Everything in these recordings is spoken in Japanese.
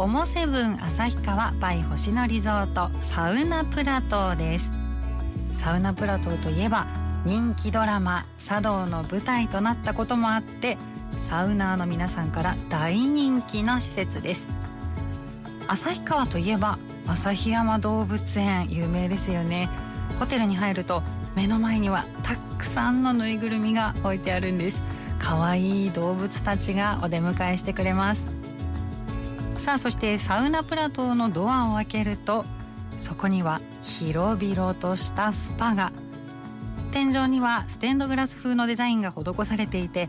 オモセブン旭川バイ星野リゾートサウナプラトーです。サウナプラトーといえば人気ドラマ「茶道」の舞台となったこともあってサウナーの皆さんから大人気の施設です。旭川といえば旭山動物園有名ですよね。ホテルに入ると目の前にはたくさんのぬいぐるみが置いてあるんです。可愛い動物たちがお出迎えしてくれます。さあそしてサウナプラトーのドアを開けるとそこには広々としたスパが。天井にはステンドグラス風のデザインが施されていて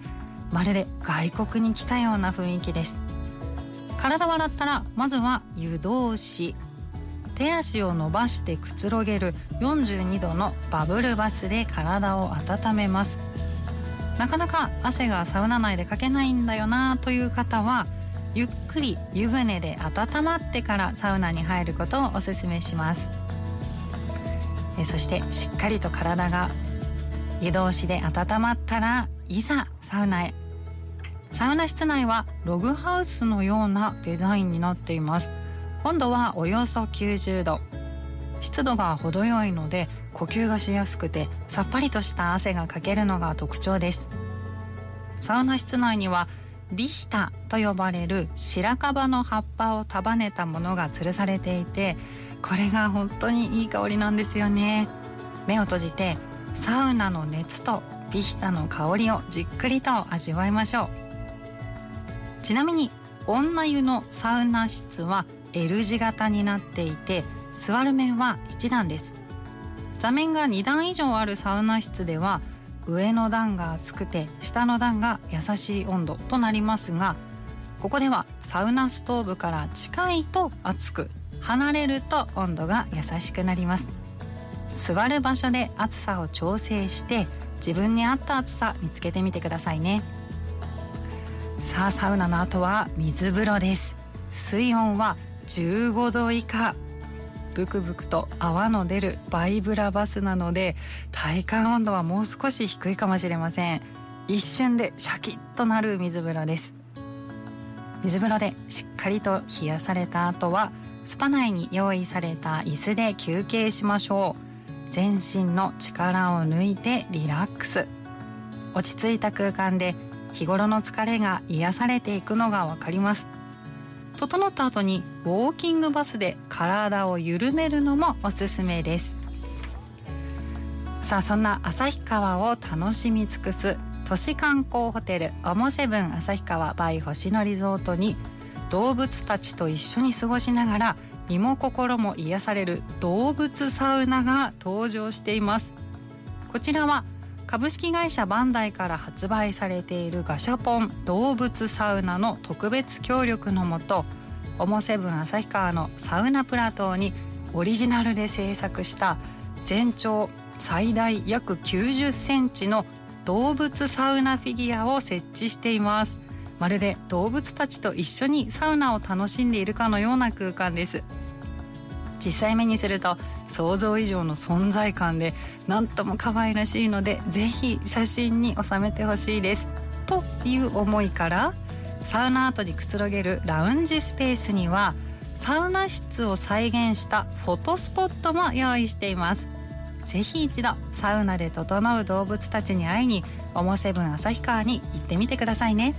まるで外国に来たような雰囲気です。体を洗ったらまずは湯通し。手足を伸ばしてくつろげる42度のバブルバスで体を温めます。なかなか汗がサウナ内でかけないんだよなという方はゆっくり湯船で温まってからサウナに入ることをおすすめします。えそしてしっかりと体が湯通しで温まったらいざサウナへ。サウナ室内はログハウスのようなデザインになっています。温度はおよそ90度。湿度が程よいので呼吸がしやすくてさっぱりとした汗がかけるのが特徴です。サウナ室内にはビヒタと呼ばれる白樺の葉っぱを束ねたものが吊るされていてこれが本当にいい香りなんですよね。目を閉じてサウナの熱とビヒタの香りをじっくりと味わいましょう。ちなみに女湯のサウナ室は L 字型になっていて座る面は1段です。座面が2段以上あるサウナ室では上の段が熱くて下の段が優しい温度となりますがここではサウナストーブから近いと熱く。離れると温度が優しくなります。座る場所で暑さを調整して自分に合った暑さ見つけてみてくださいね。さあサウナの後は水風呂です。水温は15度以下。ブクブクと泡の出るバイブラバスなので体感温度はもう少し低いかもしれません。一瞬でシャキッとなる水風呂です。水風呂でしっかりと冷やされた後はスパ内に用意された椅子で休憩しましょう。全身の力を抜いてリラックス。落ち着いた空間で日頃の疲れが癒されていくのがわかります。整った後にウォーキングバスで体を緩めるのもおすすめです。さあそんな旭川を楽しみ尽くす都市観光ホテルオモセブン旭川バイ星野リゾートに動物たちと一緒に過ごしながら身も心も癒される動物サウナが登場しています。こちらは株式会社バンダイから発売されているガシャポン動物サウナの特別協力のもとオモセブン旭川のサウナプラトーにオリジナルで制作した全長最大約90センチの動物サウナフィギュアを設置しています。まるで動物たちと一緒にサウナを楽しんでいるかのような空間です。実際目にすると想像以上の存在感でなんとも可愛らしいのでぜひ写真に収めてほしいです。という思いからサウナ後にくつろげるラウンジスペースにはサウナ室を再現したフォトスポットも用意しています。ぜひ一度サウナで整う動物たちに会いにオモセブン旭川に行ってみてくださいね。